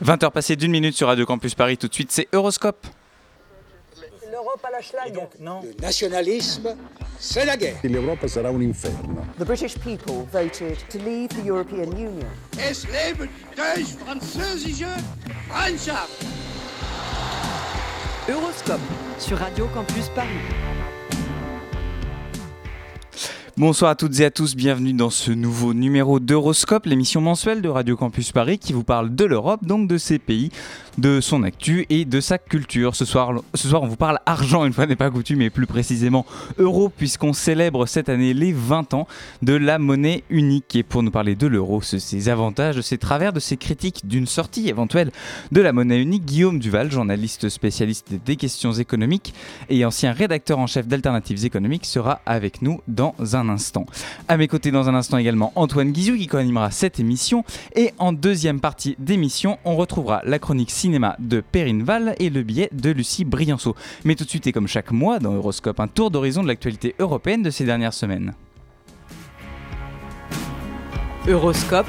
20h passées d'une minute sur Radio Campus Paris, tout de suite c'est Euroscope. L'Europe à la schlag. Le nationalisme, c'est la guerre. L'Europa sarà un inferno. The British people voted to leave the European Union. Es lebe die französische Freundschaft! Euroscope sur Radio Campus Paris. Bonsoir à toutes et à tous, bienvenue dans ce nouveau numéro d'Euroscope, l'émission mensuelle de Radio Campus Paris qui vous parle de l'Europe, donc de ses pays, de son actu et de sa culture. Ce soir, ce soir on vous parle argent, une fois n'est pas coutume, mais plus précisément euro, puisqu'on célèbre cette année les 20 ans de la monnaie unique. Et pour nous parler de l'euro, ses avantages, de ses travers, de ses critiques, d'une sortie éventuelle de la monnaie unique, Guillaume Duval, journaliste spécialiste des questions économiques et ancien rédacteur en chef d'Alternatives économiques, sera avec nous dans un instant. À mes côtés dans un instant également Antoine Guizou qui co-animera cette émission. Et en deuxième partie d'émission, on retrouvera la chronique cinéma de Perrine Val et le billet de Lucie Brianceau. Mais tout de suite et comme chaque mois dans Euroscope, un tour d'horizon de l'actualité européenne de ces dernières semaines. Euroscope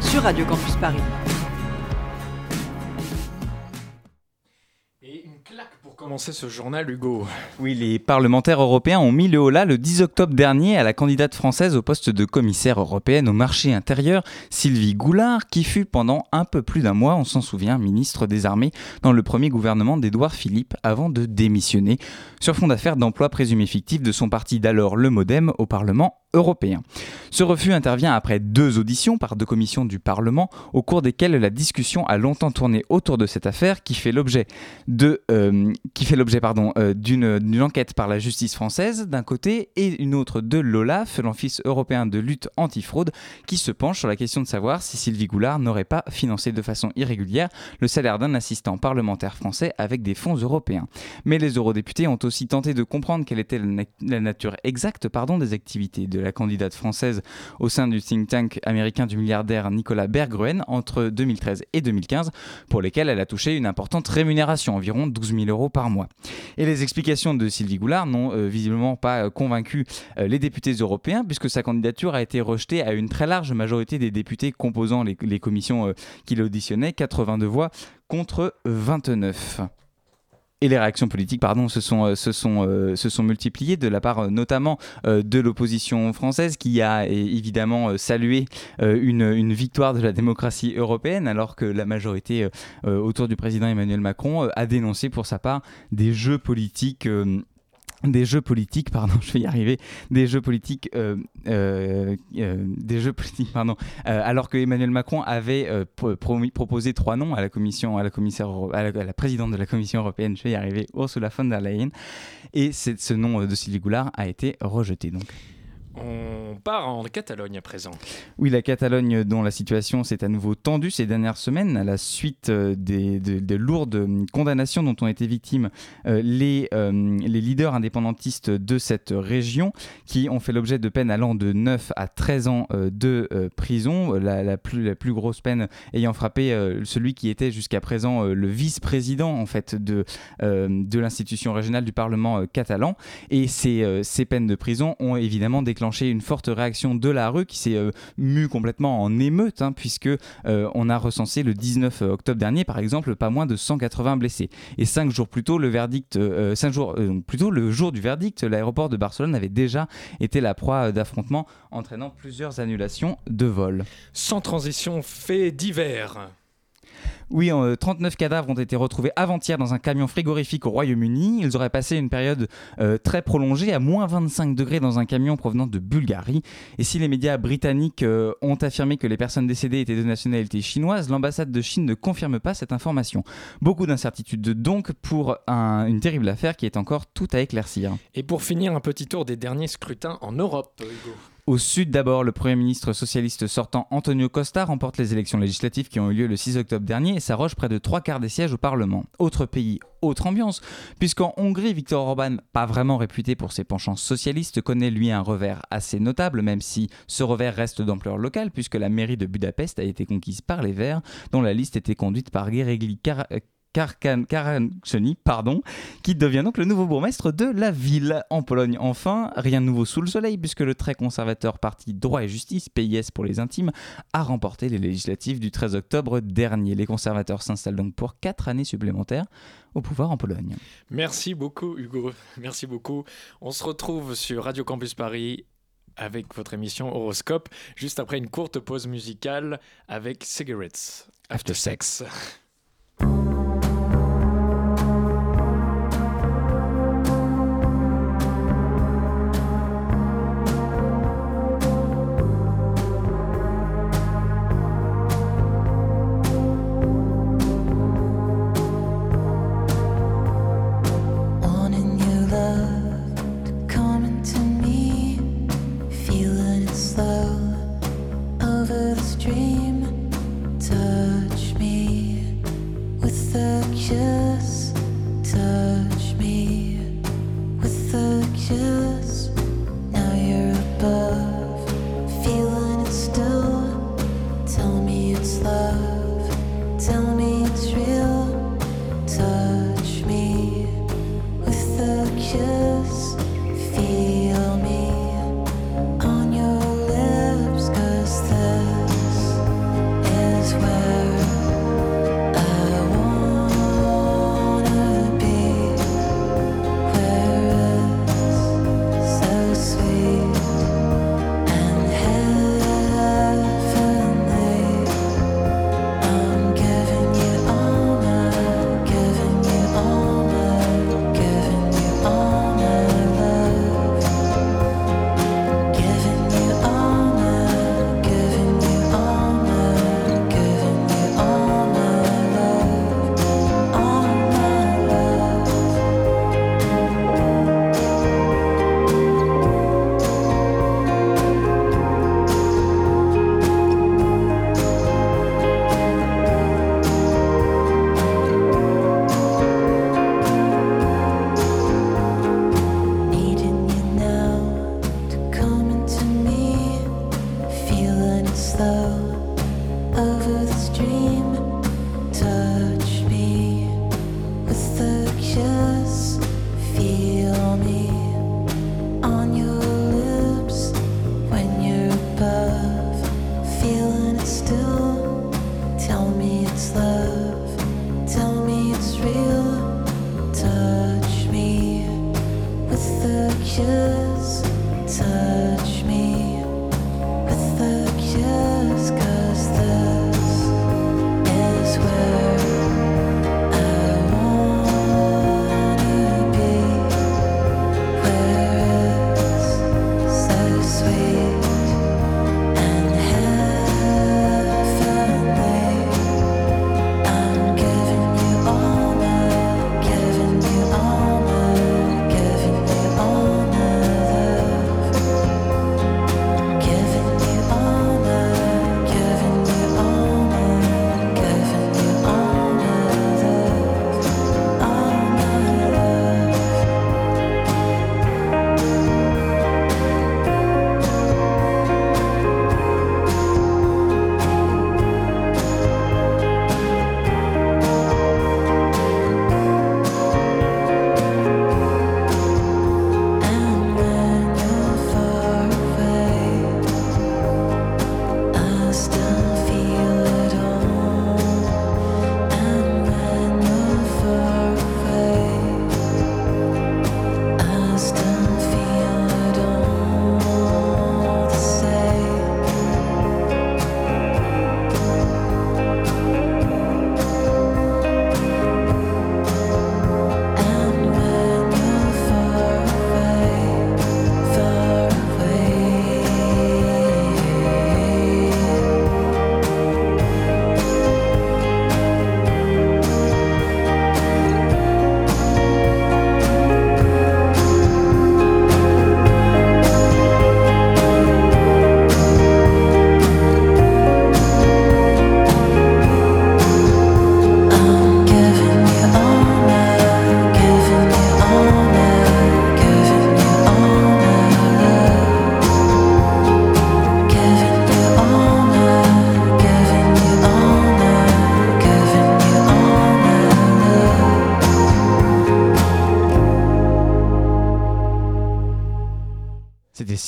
sur Radio Campus Paris. Ce journal, Hugo. Oui, les parlementaires européens ont mis le holà le 10 octobre dernier à la candidate française au poste de commissaire européenne au marché intérieur, Sylvie Goulard, qui fut pendant un peu plus d'un mois, on s'en souvient, ministre des Armées dans le premier gouvernement d'Édouard Philippe avant de démissionner sur fond d'affaires d'emploi présumé fictif de son parti d'alors, le Modem, au Parlement européen. Ce refus intervient après deux auditions par deux commissions du Parlement au cours desquelles la discussion a longtemps tourné autour de cette affaire qui fait l'objet de euh, qui fait l'objet pardon euh, d'une enquête par la justice française d'un côté et une autre de l'OLAF, l'Office européen de lutte antifraude, qui se penche sur la question de savoir si Sylvie Goulard n'aurait pas financé de façon irrégulière le salaire d'un assistant parlementaire français avec des fonds européens. Mais les eurodéputés ont aussi tenté de comprendre quelle était la, na- la nature exacte pardon des activités de la candidate française au sein du think tank américain du milliardaire Nicolas Berggruen entre 2013 et 2015, pour lesquelles elle a touché une importante rémunération, environ 12 000 euros par Et les explications de Sylvie Goulard n'ont euh, visiblement pas euh, convaincu euh, les députés européens, puisque sa candidature a été rejetée à une très large majorité des députés composant les, commissions euh, qui l'auditionnaient, 82 voix contre 29. Et les réactions politiques, pardon, se sont, euh, se sont, euh, se sont multipliées de la part euh, notamment de l'opposition française qui a évidemment salué une, victoire de la démocratie européenne alors que la majorité autour du président Emmanuel Macron a dénoncé pour sa part des jeux politiques. Des jeux politiques, pardon, je vais y arriver, des jeux politiques, euh, euh, euh, des jeux politiques, pardon, alors que Emmanuel Macron avait proposé trois noms à la commission, à la présidente de la commission européenne, je vais y arriver, Ursula von der Leyen, et ce nom de Sylvie Goulard a été rejeté donc. On part en Catalogne à présent. Oui, la Catalogne dont la situation s'est à nouveau tendue ces dernières semaines à la suite euh, des, de, de lourdes condamnations dont ont été victimes euh, les, euh, les leaders indépendantistes de cette région qui ont fait l'objet de peines allant de 9 à 13 ans de prison, la, plus, la plus grosse peine ayant frappé celui qui était jusqu'à présent le vice-président en fait de, de l'institution régionale du Parlement catalan. Et ces, ces peines de prison ont évidemment déclenché une forte réaction de la rue qui s'est euh, mue complètement en émeute, hein, puisque euh, on a recensé le 19 octobre dernier, par exemple, pas moins de 180 blessés. Et cinq jours plus tôt, le verdict, euh, euh, le jour du verdict, l'aéroport de Barcelone avait déjà été la proie euh, d'affrontements entraînant plusieurs annulations de vols. Sans transition, fait divers. Oui, euh, 39 cadavres ont été retrouvés avant-hier dans un camion frigorifique au Royaume-Uni. Ils auraient passé une période euh, très prolongée à moins 25 degrés dans un camion provenant de Bulgarie. Et si les médias britanniques euh, ont affirmé que les personnes décédées étaient de nationalité chinoise, l'ambassade de Chine ne confirme pas cette information. Beaucoup d'incertitudes donc pour un- une terrible affaire qui est encore tout à éclaircir. Et pour finir, un petit tour des derniers scrutins en Europe, Hugo. Au sud d'abord, le Premier ministre socialiste sortant Antonio Costa remporte les élections législatives qui ont eu lieu le 6 octobre dernier et s'arroge près de trois quarts des sièges au Parlement. Autre pays, autre ambiance, puisqu'en Hongrie, Viktor Orban, pas vraiment réputé pour ses penchants socialistes, connaît lui un revers assez notable, même si ce revers reste d'ampleur locale, puisque la mairie de Budapest a été conquise par les Verts, dont la liste était conduite par Kar- Karkan, pardon, qui devient donc le nouveau bourgmestre de la ville. En Pologne, enfin, rien de nouveau sous le soleil, puisque le très conservateur parti Droit et Justice, PIS pour les intimes, a remporté les législatives du 13 octobre dernier. Les conservateurs s'installent donc pour 4 années supplémentaires au pouvoir en Pologne. Merci beaucoup, Hugo. Merci beaucoup. On se retrouve sur Radio Campus Paris avec votre émission Horoscope, juste après une courte pause musicale avec Cigarettes After Sex.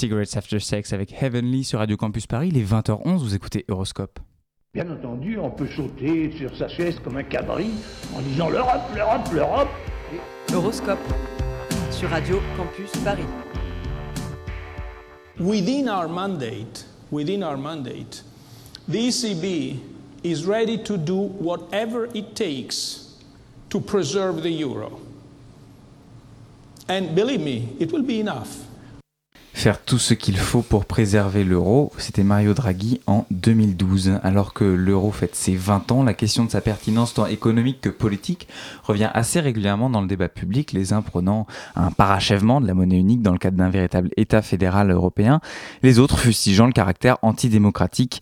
Cigarettes After Sex avec Heavenly sur Radio Campus Paris. Il est 20h11, vous écoutez Euroscope. Bien entendu, on peut sauter sur sa chaise comme un cabri en disant l'Europe, l'Europe, l'Europe. Euroscope sur Radio Campus Paris. Within our mandate, within our mandate, the ECB is ready to do whatever it takes to preserve the euro. And believe me, it will be enough. Faire tout ce qu'il faut pour préserver l'euro, c'était Mario Draghi en 2012. Alors que l'euro fête ses 20 ans, la question de sa pertinence tant économique que politique revient assez régulièrement dans le débat public, les uns prenant un parachèvement de la monnaie unique dans le cadre d'un véritable État fédéral européen, les autres fustigeant le caractère antidémocratique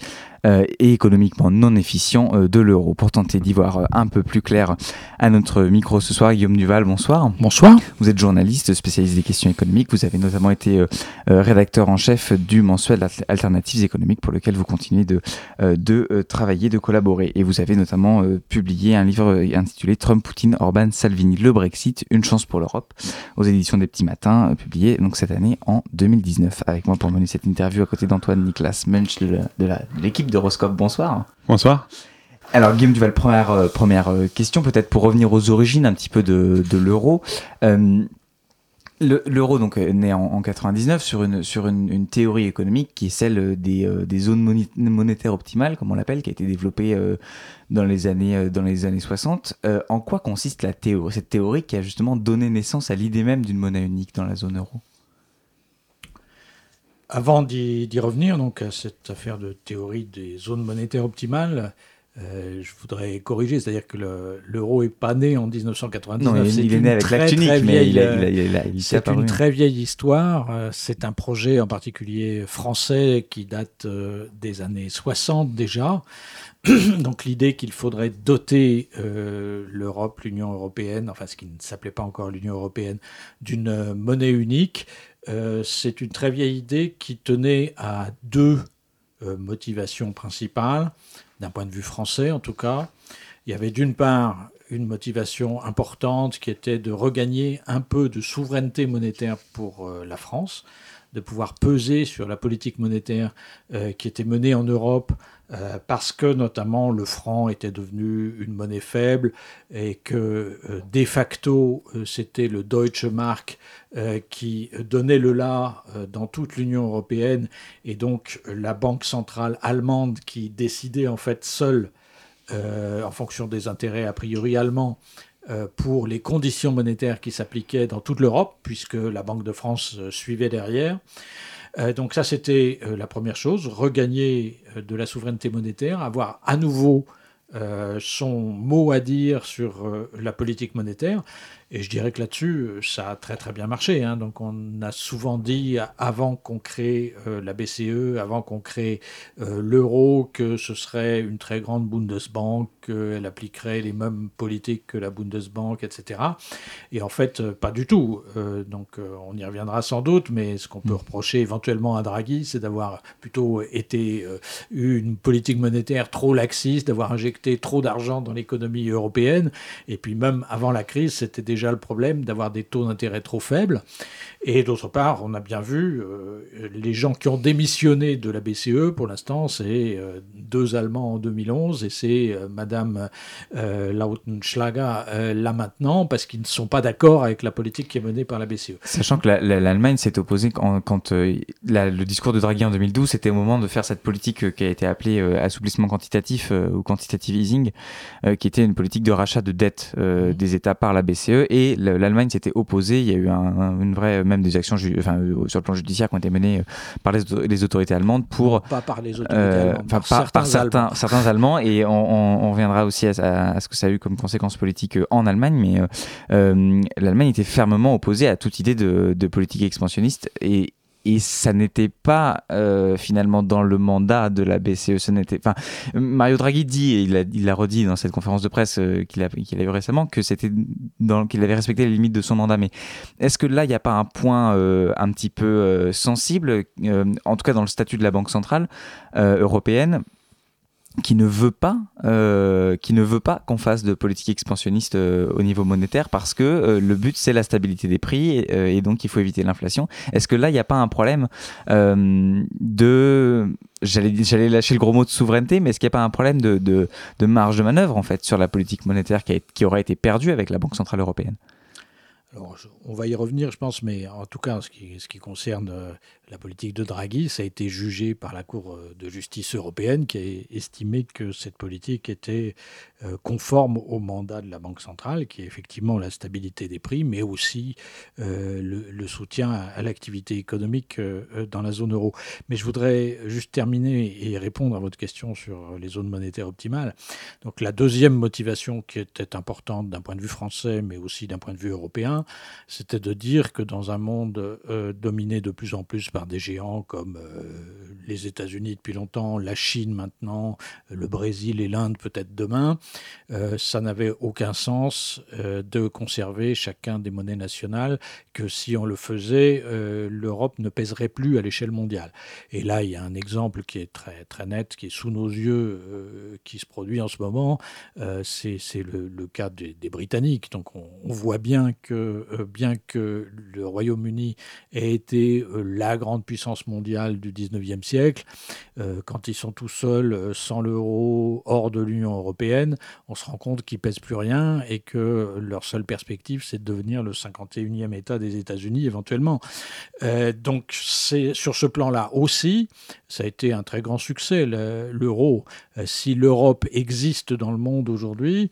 et économiquement non efficient euh, de l'euro. Pour tenter d'y voir euh, un peu plus clair à notre micro ce soir, Guillaume Duval, bonsoir. Bonsoir. Vous êtes journaliste spécialiste des questions économiques. Vous avez notamment été euh, euh, rédacteur en chef du mensuel Al- Alternatives économiques pour lequel vous continuez de, euh, de euh, travailler, de collaborer. Et vous avez notamment euh, publié un livre euh, intitulé Trump, Poutine, Orban, Salvini, le Brexit, une chance pour l'Europe aux éditions des Petits Matins, euh, publié donc cette année en 2019. Avec moi pour mener cette interview à côté d'Antoine Nicolas Mensch de la- d'Horoscope. Bonsoir. Bonsoir. Alors Guillaume Duval, première, euh, première euh, question, peut-être pour revenir aux origines un petit peu de, de l'euro. Euh, le- L'euro donc est né en, en 99 sur une sur une, une théorie économique qui est celle des, euh, des zones monétaires optimales comme on l'appelle qui a été développée euh, dans les années euh, dans les années 60. Euh, en quoi consiste la théorie cette théorie qui a justement donné naissance à l'idée même d'une monnaie unique dans la zone euro? Avant d'y revenir donc à cette affaire de théorie des zones monétaires optimales, euh, je voudrais corriger, c'est-à-dire que le- l'euro est pas né en 1999. Non, il, est né avec l'acte unique, mais il a, il il C'est une très vieille histoire. Euh, C'est un projet en particulier français qui date euh, des années 60 déjà. Donc l'idée qu'il faudrait doter euh, l'Europe, l'Union européenne, enfin ce qui ne s'appelait pas encore l'Union européenne, d'une monnaie unique, euh, c'est une très vieille idée qui tenait à deux euh, motivations principales, d'un point de vue français en tout cas. Il y avait d'une part une motivation importante qui était de regagner un peu de souveraineté monétaire pour euh, la France, de pouvoir peser sur la politique monétaire euh, qui était menée en Europe euh, parce que notamment le franc était devenu une monnaie faible et que euh, de facto c'était le Deutsche Mark qui donnait le là dans toute l'Union européenne. Et donc la banque centrale allemande qui décidait en fait seule en fonction des intérêts a priori allemands pour les conditions monétaires qui s'appliquaient dans toute l'Europe, puisque la Banque de France euh, suivait derrière. Euh, donc ça, c'était euh, la première chose, regagner euh, de la souveraineté monétaire, avoir à nouveau euh, son mot à dire sur euh, la politique monétaire. Et je dirais que là-dessus, euh, ça a très très bien marché. hein. Donc on a souvent dit a- avant qu'on crée euh, la BCE, avant qu'on crée euh, l'euro, que ce serait une très grande Bundesbank, qu'elle appliquerait les mêmes politiques que la Bundesbank, etc. Et en fait, euh, pas du tout. Euh, donc euh, on y reviendra sans doute, mais ce qu'on peut reprocher éventuellement à Draghi, c'est d'avoir plutôt été euh, eu une politique monétaire trop laxiste, d'avoir injecté trop d'argent dans l'économie européenne. Et puis même avant la crise, c'était déjà le problème d'avoir des taux d'intérêt trop faibles. Et d'autre part, on a bien vu, euh, les gens qui ont démissionné de la BCE, pour l'instant, c'est euh, deux Allemands en 2011 et c'est euh, Madame euh, Lautenschlager euh, là maintenant, parce qu'ils ne sont pas d'accord avec la politique qui est menée par la BCE. Sachant que la- la- l'Allemagne s'est opposée quand, quand, euh, la- le discours de Draghi en 2012, c'était au moment de faire cette politique euh, qui a été appelée euh, assouplissement quantitatif euh, ou quantitative easing, euh, qui était une politique de rachat de dette euh, des États par la BCE. Et le- l'Allemagne s'était opposée. Il y a eu un, un- une vraie, même des actions enfin, euh, sur le plan judiciaire qui ont été menées euh, par les, auto- les autorités allemandes pour Pas par les autorités euh, allemandes, enfin, par par, par certains certains, Allemands. certains Allemands, et on, on- on reviendra aussi à, à- à ce que ça a eu comme conséquence politique en Allemagne, mais l'Allemagne était fermement opposée à toute idée de, de politique expansionniste, et, et ça n'était pas euh, finalement dans le mandat de la BCE. Ce n'était, enfin, Mario Draghi dit, et il l'a redit dans cette conférence de presse euh, qu'il a, eu récemment, que c'était qu'il avait respecté les limites de son mandat. Mais est-ce que là, il n'y a pas un point euh, un petit peu sensible, en tout cas dans le statut de la Banque centrale européenne? Qui ne veut pas, euh, qui ne veut pas qu'on fasse de politique expansionniste euh, au niveau monétaire parce que euh, le but c'est la stabilité des prix et, donc il faut éviter l'inflation. Est-ce que là il n'y a pas un problème de, j'allais lâcher le gros mot de souveraineté, mais est-ce qu'il n'y a pas un problème de, de, marge de manœuvre en fait sur la politique monétaire qui, a, aurait été perdue avec la Banque centrale européenne? Alors, on va y revenir, je pense, mais en tout cas, en ce qui, ce qui concerne la politique de Draghi, ça a été jugé par la Cour euh, de justice européenne qui a estimé que cette politique était euh, conforme au mandat de la Banque centrale, qui est effectivement la stabilité des prix, mais aussi euh, le, soutien à, l'activité économique dans la zone euro. Mais je voudrais juste terminer et répondre à votre question sur les zones monétaires optimales. Donc la deuxième motivation qui était importante d'un point de vue français, mais aussi d'un point de vue européen, c'était de dire que dans un monde dominé de plus en plus par des géants comme euh, les États-Unis depuis longtemps, la Chine maintenant, le Brésil et l'Inde peut-être demain, euh, ça n'avait aucun sens euh, de conserver chacun des monnaies nationales, que si on le faisait, l'Europe ne pèserait plus à l'échelle mondiale. Et là, il y a un exemple qui est très, très net, qui est sous nos yeux, qui se produit en ce moment, c'est le, le cas des, Britanniques. Donc on, on voit bien que, bien que le Royaume-Uni ait été la grande puissance mondiale du 19e siècle, euh, quand ils sont tout seuls, euh, sans l'euro, hors de l'Union européenne, on se rend compte qu'ils pèsent plus rien et que leur seule perspective, c'est de devenir le 51e État des États-Unis éventuellement. Euh, donc c'est sur ce plan-là aussi, ça a été un très grand succès, le- l'euro. Si l'Europe existe dans le monde aujourd'hui,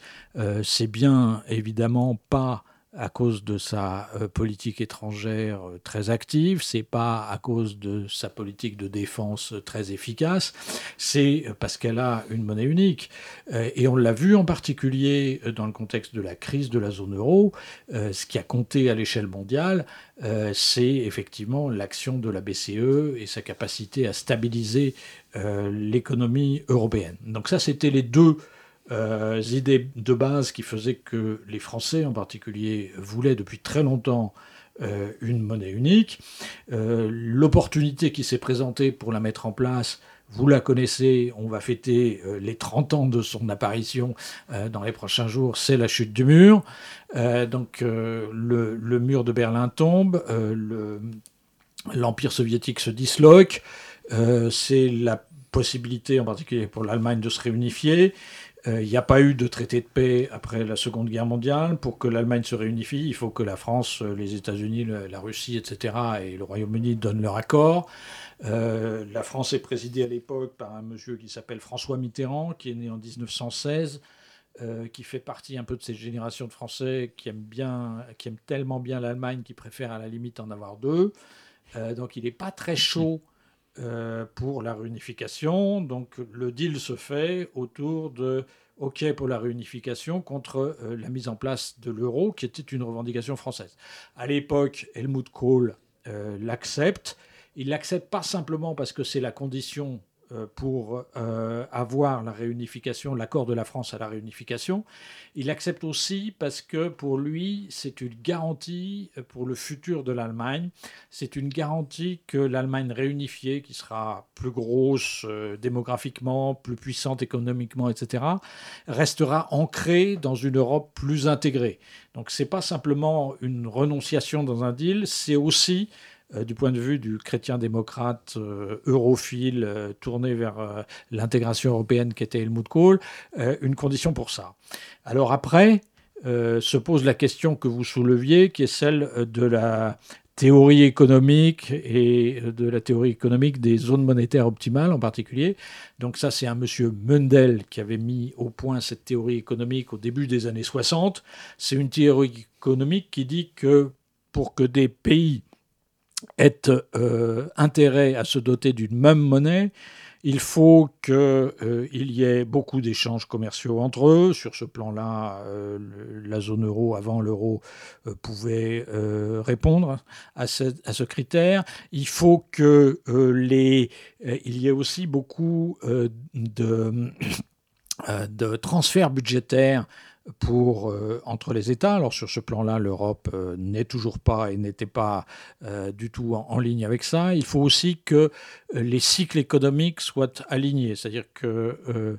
c'est bien évidemment pas à cause de sa euh, politique étrangère euh, très active, c'est pas à cause de sa politique de défense euh, très efficace, c'est parce qu'elle a une monnaie unique. Et on l'a vu en particulier dans le contexte de la crise de la zone euro, ce qui a compté à l'échelle mondiale, c'est effectivement l'action de la BCE et sa capacité à stabiliser l'économie européenne. Donc ça, c'était les deux euh, idées de base qui faisaient que les Français en particulier voulaient depuis très longtemps euh, une monnaie unique. Euh, L'opportunité qui s'est présentée pour la mettre en place, vous la connaissez, on va fêter les 30 ans de son apparition dans les prochains jours, c'est la chute du mur. Donc le, mur de Berlin tombe, le- l'Empire soviétique se disloque, c'est la possibilité en particulier pour l'Allemagne de se réunifier. Euh, Il n'y a pas eu de traité de paix après la Seconde Guerre mondiale. Pour que l'Allemagne se réunifie, il faut que la France, euh, les États-Unis, la Russie, etc., et le Royaume-Uni donnent leur accord. Euh, la France est présidée à l'époque par un monsieur qui s'appelle François Mitterrand, qui est né en 1916, euh, qui fait partie un peu de cette génération de Français qui aiment, bien, qui aiment tellement bien l'Allemagne qu'ils préfèrent à la limite en avoir deux. Euh, donc il n'est pas très chaud euh, pour la réunification. Donc le deal se fait autour de OK pour la réunification contre euh, la mise en place de l'euro, qui était une revendication française. À l'époque, Helmut Kohl euh, l'accepte. Il l'accepte pas simplement parce que c'est la condition pour euh, avoir la réunification, l'accord de la France à la réunification. Il accepte aussi parce que pour lui, c'est une garantie pour le futur de l'Allemagne. C'est une garantie que l'Allemagne réunifiée, qui sera plus grosse euh, démographiquement, plus puissante économiquement, etc., restera ancrée dans une Europe plus intégrée. Donc c'est pas simplement une renonciation dans un deal, c'est aussi euh, du point de vue du chrétien-démocrate euh, europhile euh, tourné vers l'intégration européenne qu'était Helmut Kohl, une condition pour ça. Alors après, se pose la question que vous souleviez, qui est celle de la théorie économique et de la théorie économique des zones monétaires optimales en particulier. Donc ça, c'est un monsieur Mundell qui avait mis au point cette théorie économique au début des années 60. C'est une théorie économique qui dit que pour que des pays aient euh, intérêt à se doter d'une même monnaie, il faut qu'il euh, y ait beaucoup d'échanges commerciaux entre eux. Sur ce plan-là, euh, la zone euro, avant l'euro, pouvait répondre à ce, critère. Il faut que les, il y ait aussi beaucoup de transferts budgétaires pour, euh, entre les États. Alors sur ce plan-là, l'Europe euh, n'est toujours pas et n'était pas euh, du tout en, en ligne avec ça. Il faut aussi que les cycles économiques soient alignés, c'est-à-dire que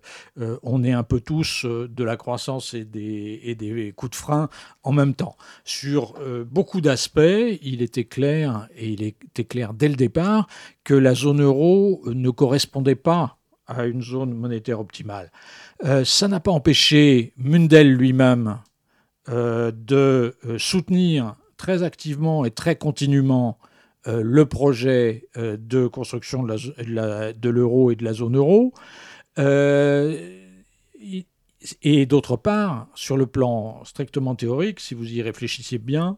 on ait un peu tous de la croissance et des, et des coups de frein en même temps. Sur beaucoup d'aspects, il était clair, et il était clair dès le départ, que la zone euro ne correspondait pas à une zone monétaire optimale. Euh, ça n'a pas empêché Mundell lui-même euh, de euh, soutenir très activement et très continuellement le projet de construction de l'euro et de la zone euro. Et d'autre part, sur le plan strictement théorique, si vous y réfléchissiez bien,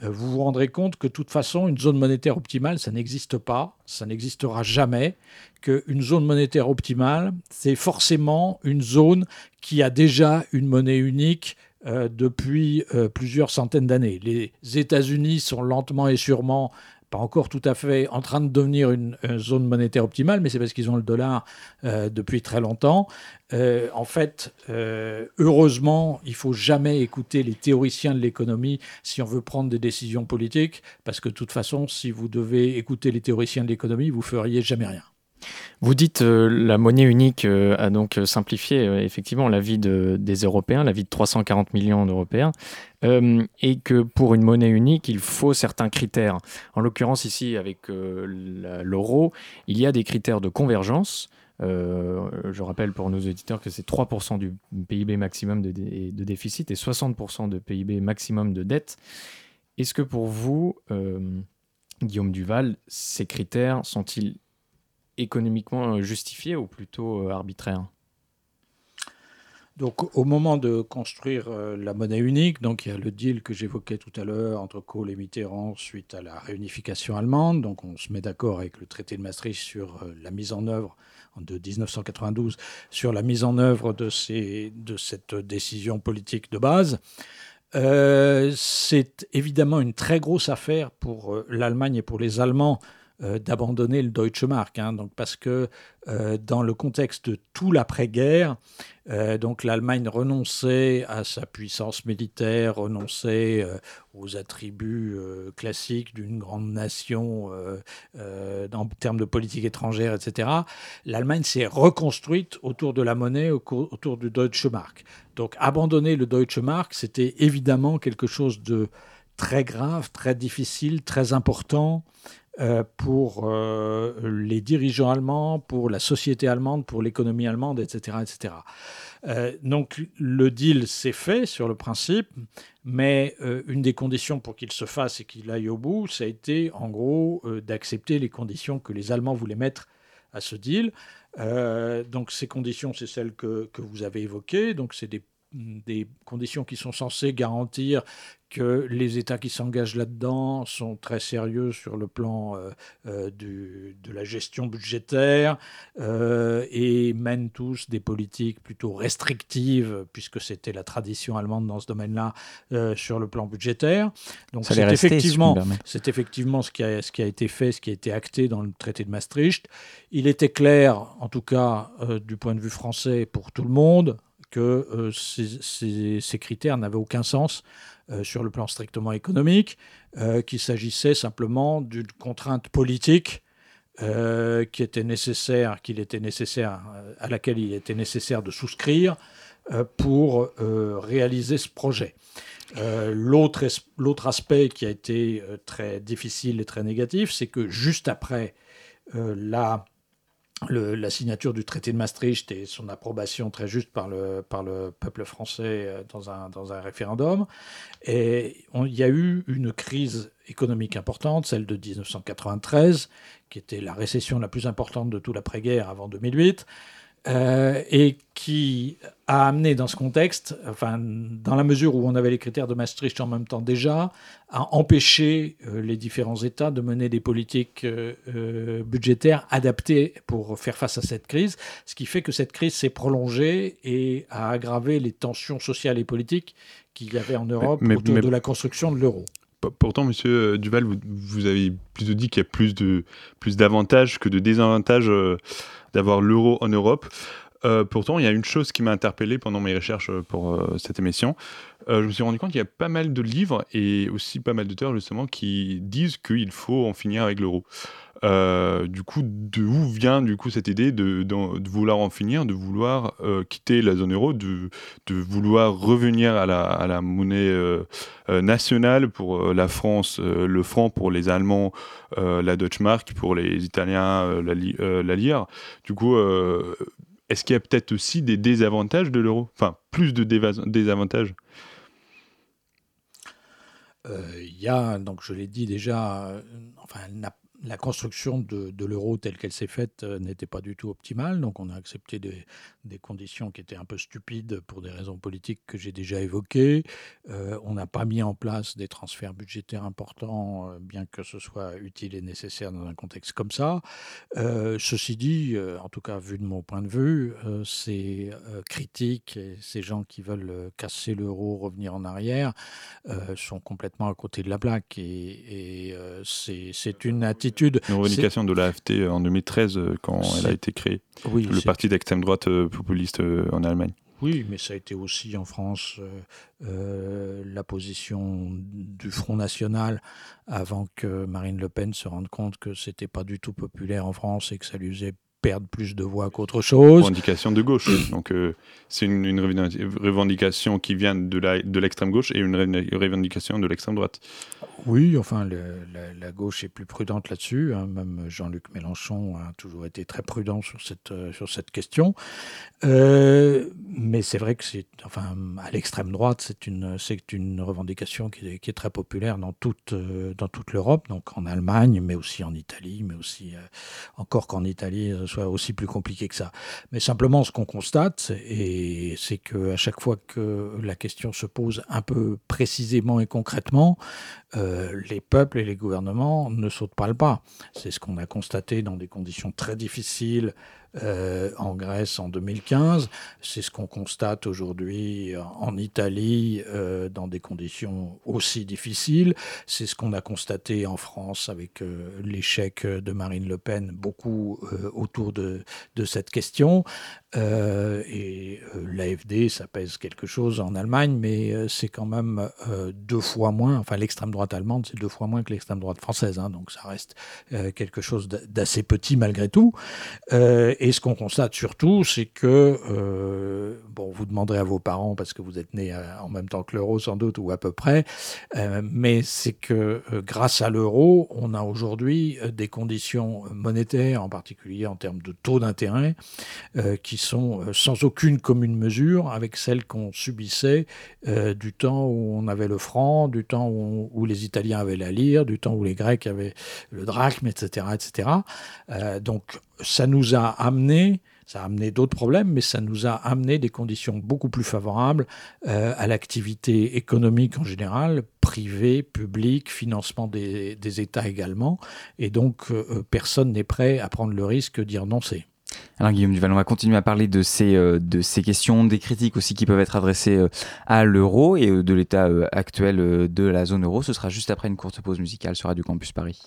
vous vous rendrez compte que de toute façon, une zone monétaire optimale, ça n'existe pas, ça n'existera jamais, qu'une zone monétaire optimale, c'est forcément une zone qui a déjà une monnaie unique euh, depuis euh, plusieurs centaines d'années. Les États-Unis sont lentement et sûrement pas encore tout à fait en train de devenir une, zone monétaire optimale, mais c'est parce qu'ils ont le dollar euh, depuis très longtemps. Euh, en fait, euh, heureusement, il faut jamais écouter les théoriciens de l'économie si on veut prendre des décisions politiques, parce que de toute façon, si vous devez écouter les théoriciens de l'économie, vous feriez jamais rien. Vous dites euh, la monnaie unique euh, a donc euh, simplifié euh, effectivement la vie de- des Européens, la vie de 340 millions d'Européens, et que pour une monnaie unique, il faut certains critères. En l'occurrence ici, avec l'euro, il y a des critères de convergence. Je rappelle pour nos auditeurs que c'est 3% du PIB maximum de, de déficit et 60% de PIB maximum de dette. Est-ce que pour vous, Guillaume Duval, ces critères sont-ils économiquement euh, justifiés ou plutôt euh, arbitraires Donc, au moment de construire euh, la monnaie unique, donc il y a le deal que j'évoquais tout à l'heure entre Kohl et Mitterrand suite à la réunification allemande. Donc, on se met d'accord avec le traité de Maastricht sur la mise en œuvre de 1992 sur la mise en œuvre de, ces, de cette décision politique de base. C'est évidemment une très grosse affaire pour l'Allemagne et pour les Allemands euh, d'abandonner le Deutsche Mark, hein, donc parce que euh, dans le contexte de tout l'après-guerre, euh, donc l'Allemagne renonçait à sa puissance militaire, renonçait aux attributs classiques d'une grande nation en termes de politique étrangère, etc. L'Allemagne s'est reconstruite autour de la monnaie, autour du Deutsche Mark. Donc abandonner le Deutsche Mark, c'était évidemment quelque chose de très grave, très difficile, très important pour euh, les dirigeants allemands, pour la société allemande, pour l'économie allemande, etc. etc. Euh, donc le deal s'est fait sur le principe, mais euh, une des conditions pour qu'il se fasse et qu'il aille au bout, ça a été en gros euh, d'accepter les conditions que les Allemands voulaient mettre à ce deal. Euh, donc ces conditions, c'est celles que, que vous avez évoquées. Donc c'est des, des conditions qui sont censées garantir que les États qui s'engagent là-dedans sont très sérieux sur le plan euh, euh, du- de la gestion budgétaire euh, et mènent tous des politiques plutôt restrictives, puisque c'était la tradition allemande dans ce domaine-là, sur le plan budgétaire. Donc c'est si effectivement, effectivement ce qui, a, ce qui a été fait, ce qui a été acté dans le traité de Maastricht. Il était clair, en tout cas du point de vue français, pour tout le monde, que euh, ces, critères n'avaient aucun sens euh, sur le plan strictement économique, euh, qu'il s'agissait simplement d'une contrainte politique qui était nécessaire, qu'il était nécessaire, à laquelle il était nécessaire de souscrire pour réaliser ce projet. L'autre aspect qui a été très difficile et très négatif, c'est que juste après la, la signature du traité de Maastricht et son approbation très juste par le, par le peuple français euh, dans un, dans un référendum, et il y a eu une crise économique importante, celle de 1993, qui était la récession la plus importante de tout l'après-guerre avant 2008, euh, et qui a amené dans ce contexte, enfin, dans la mesure où on avait les critères de Maastricht en même temps déjà, à empêcher euh, les différents États de mener des politiques euh, euh, budgétaires adaptées pour faire face à cette crise, ce qui fait que cette crise s'est prolongée et a aggravé les tensions sociales et politiques qu'il y avait en Europe mais- autour mais- de la construction de l'euro. Pourtant, monsieur Duval, vous, vous avez plutôt dit qu'il y a plus de plus d'avantages que de désavantages euh, d'avoir l'euro en Europe. Euh, pourtant, il y a une chose qui m'a interpellé pendant mes recherches pour euh, cette émission. Euh, je me suis rendu compte qu'il y a pas mal de livres et aussi pas mal d'auteurs justement qui disent qu'il faut en finir avec l'euro. Euh, du coup, de où vient du coup cette idée de, vouloir en finir, de vouloir euh, quitter la zone euro, de, vouloir revenir à la, monnaie euh, euh, nationale pour euh, la France, euh, le franc pour les Allemands, euh, la Deutsche Mark pour les Italiens, euh, la, euh, la lire. Du coup, euh, est-ce qu'il y a peut-être aussi des désavantages de l'euro? Enfin, plus de désavantages. Euh, Il y a, donc je l'ai dit déjà, euh, enfin, elle n'a- la construction de, l'euro telle qu'elle s'est faite euh, n'était pas du tout optimale. Donc on a accepté des, conditions qui étaient un peu stupides pour des raisons politiques que j'ai déjà évoquées. Euh, on n'a pas mis en place des transferts budgétaires importants, euh, bien que ce soit utile et nécessaire dans un contexte comme ça. Ceci dit, en tout cas vu de mon point de vue, ces critiques et ces gens qui veulent casser l'euro, revenir en arrière, sont complètement à côté de la plaque. Et, c'est une attitude. Une revendication de l'AFT en 2013 euh, quand elle a été créée. Oui, le parti d'extrême droite euh, populiste euh, en Allemagne. Oui, mais ça a été aussi en France euh, euh, la position du Front National avant que Marine Le Pen se rende compte que c'était pas du tout populaire en France et que ça lui faisait perdre plus de voix qu'autre chose. Revendication de gauche. Donc euh, c'est une, une revendic- revendication qui vient de la- de l'extrême gauche et une revendication de l'extrême droite. Oui, enfin, le- la, la gauche est plus prudente là-dessus. hein. Même Jean-Luc Mélenchon a toujours été très prudent sur cette, euh, sur cette question. Euh, mais c'est vrai que c'est, enfin, à l'extrême droite, c'est une, c'est une revendication qui est, qui est très populaire dans toute, dans toute l'Europe, donc en Allemagne, mais aussi en Italie, mais aussi, encore qu'en Italie, soit aussi plus compliqué que ça. Mais simplement, ce qu'on constate, et c'est que à chaque fois que la question se pose un peu précisément et concrètement, euh, les peuples et les gouvernements ne sautent pas le pas. C'est ce qu'on a constaté dans des conditions très difficiles euh, en Grèce en 2015. C'est ce qu'on constate aujourd'hui en Italie euh, dans des conditions aussi difficiles. C'est ce qu'on a constaté en France avec euh, l'échec de Marine Le Pen, beaucoup euh, autour de, de cette question. Euh, et euh, l'AFD, ça pèse quelque chose en Allemagne, mais euh, c'est quand même euh, deux fois moins. Enfin, l'extrême droite allemande, c'est deux fois moins que l'extrême droite française. hein, donc ça reste euh, quelque chose d'a- d'assez petit malgré tout. Euh, et ce qu'on constate surtout, c'est que, euh, bon, vous demanderez à vos parents, parce que vous êtes nés en même temps que l'euro sans doute, ou à peu près, mais c'est que grâce à l'euro, on a aujourd'hui des conditions monétaires, en particulier en termes de taux d'intérêt, qui sont sans aucune commune mesure avec celles qu'on subissait du temps où on avait le franc, du temps où, où les Italiens avaient la lire, du temps où les Grecs avaient le drachme, etc. etc. Euh, donc ça nous a amené, ça a amené d'autres problèmes, mais ça nous a amené des conditions beaucoup plus favorables euh, à l'activité économique en général, privée, publique, financement des, des États également. Et donc euh, personne n'est prêt à prendre le risque d'y renoncer. Guillaume Duval, on va continuer à parler de ces, euh, de ces questions, des critiques aussi qui peuvent être adressées euh, à l'euro et euh, de l'état actuel de la zone euro. Ce sera juste après une courte pause musicale sur Radio Campus Paris.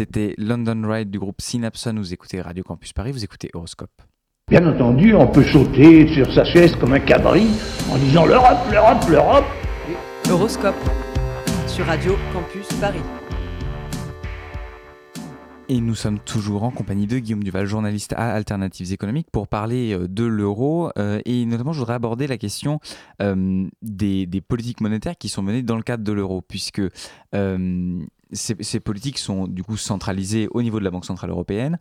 C'était London Ride du groupe Synapson. Vous écoutez Radio Campus Paris, vous écoutez Horoscope. Bien entendu, on peut sauter sur sa chaise comme un cabri en disant l'Europe, l'Europe, l'Europe. Horoscope sur Radio Campus Paris. Et nous sommes toujours en compagnie de Guillaume Duval, journaliste à Alternatives économiques, pour parler euh, de l'euro. euh, et notamment, je voudrais aborder la question euh, des, des politiques monétaires qui sont menées dans le cadre de l'euro, puisque euh, ces, politiques sont du coup centralisées au niveau de la Banque Centrale Européenne.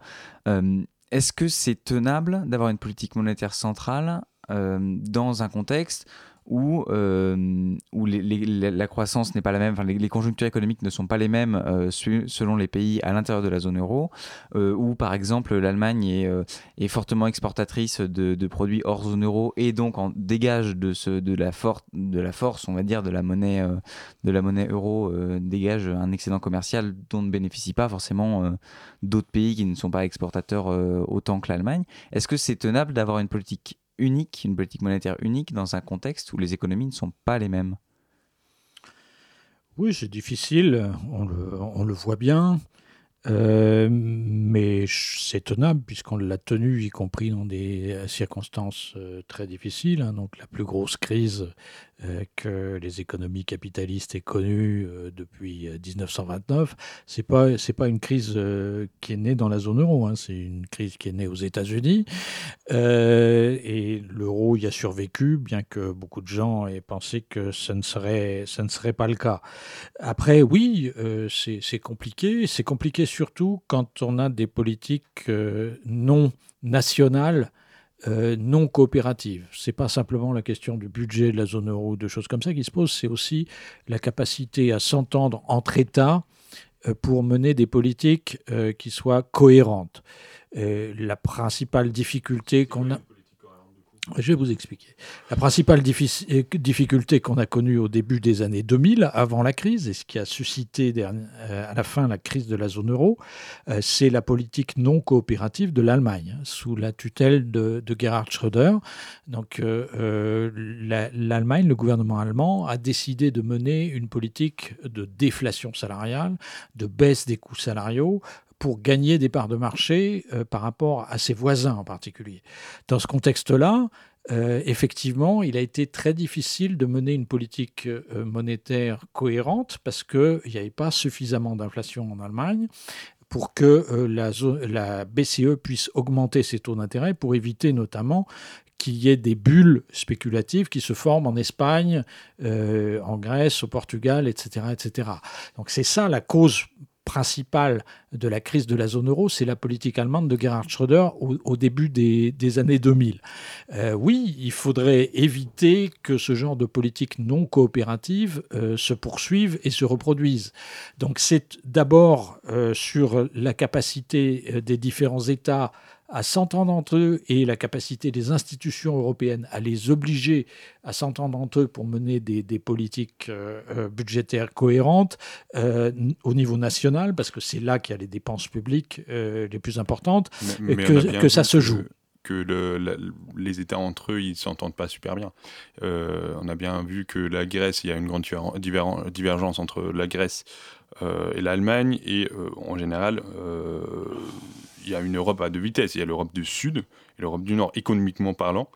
Euh, Est-ce que c'est tenable d'avoir une politique monétaire centrale euh, dans un contexte où, euh, où la- croissance n'est pas la même, enfin, les, conjonctures économiques ne sont pas les mêmes euh, selon les pays à l'intérieur de la zone euro, euh, où par exemple l'Allemagne est, euh, est fortement exportatrice de, produits hors zone euro et donc en dégage de, ce, de, la, for- de la force, on va dire, de la monnaie, de la monnaie euro, dégage un excédent commercial dont ne bénéficient pas forcément d'autres pays qui ne sont pas exportateurs autant que l'Allemagne. Est-ce que c'est tenable d'avoir une politique unique, une politique monétaire unique dans un contexte où les économies ne sont pas les mêmes Oui, c'est difficile, on le, on le voit bien, euh, mais c'est tenable puisqu'on l'a tenu, y compris dans des circonstances euh, très difficiles. hein. donc la plus grosse crise que les économies capitalistes aient connue euh, depuis euh, 1929, c'est pas c'est pas une crise euh, qui est née dans la zone euro, hein. c'est une crise qui est née aux États-Unis euh, et l'euro y a survécu, bien que beaucoup de gens aient pensé que ça ne serait ça ne serait pas le cas. Après, oui, euh, c'est compliqué. C'est compliqué surtout quand on a des politiques euh, non nationales, euh, non coopératives. C'est pas simplement la question du budget de la zone euro, de choses comme ça qui se posent. C'est aussi la capacité à s'entendre entre États euh, pour mener des politiques euh, qui soient cohérentes. La principale difficulté qu'on a. Je vais vous expliquer. La principale euh, difficulté qu'on a connue au début des années 2000, avant la crise, et ce qui a suscité euh, à la fin la crise de la zone euro, euh, c'est la politique non coopérative de l'Allemagne, hein, sous la tutelle de, Gerhard Schröder. Donc la- l'Allemagne, le gouvernement allemand, a décidé de mener une politique de déflation salariale, de baisse des coûts salariaux, pour gagner des parts de marché euh, par rapport à ses voisins en particulier. Dans ce contexte-là, euh, effectivement, il a été très difficile de mener une politique euh, monétaire cohérente parce qu'il n'y avait pas suffisamment d'inflation en Allemagne pour que la, BCE puisse augmenter ses taux d'intérêt pour éviter notamment qu'il y ait des bulles spéculatives qui se forment en Espagne, en Grèce, au Portugal, etc. etc. Donc c'est ça la cause principale de la crise de la zone euro, c'est la politique allemande de Gerhard Schröder au, début des, années 2000. Euh, oui, il faudrait éviter que ce genre de politique non coopérative euh, se poursuive et se reproduise. Donc c'est d'abord euh, sur la capacité des différents États à s'entendre entre eux et la capacité des institutions européennes à les obliger à s'entendre entre eux pour mener des, des politiques euh, euh, budgétaires cohérentes euh, au niveau national, parce que c'est là qu'il y a les dépenses publiques euh, les plus importantes, Mais- et mais que, ça se joue. Que le- la- les États entre eux, ils s'entendent pas super bien. Euh, on a bien vu que la Grèce, il y a une grande divergence entre la Grèce et l'Allemagne, et euh, en général, euh, il y a une Europe à deux vitesses. Il y a l'Europe du Sud et l'Europe du Nord, économiquement parlant.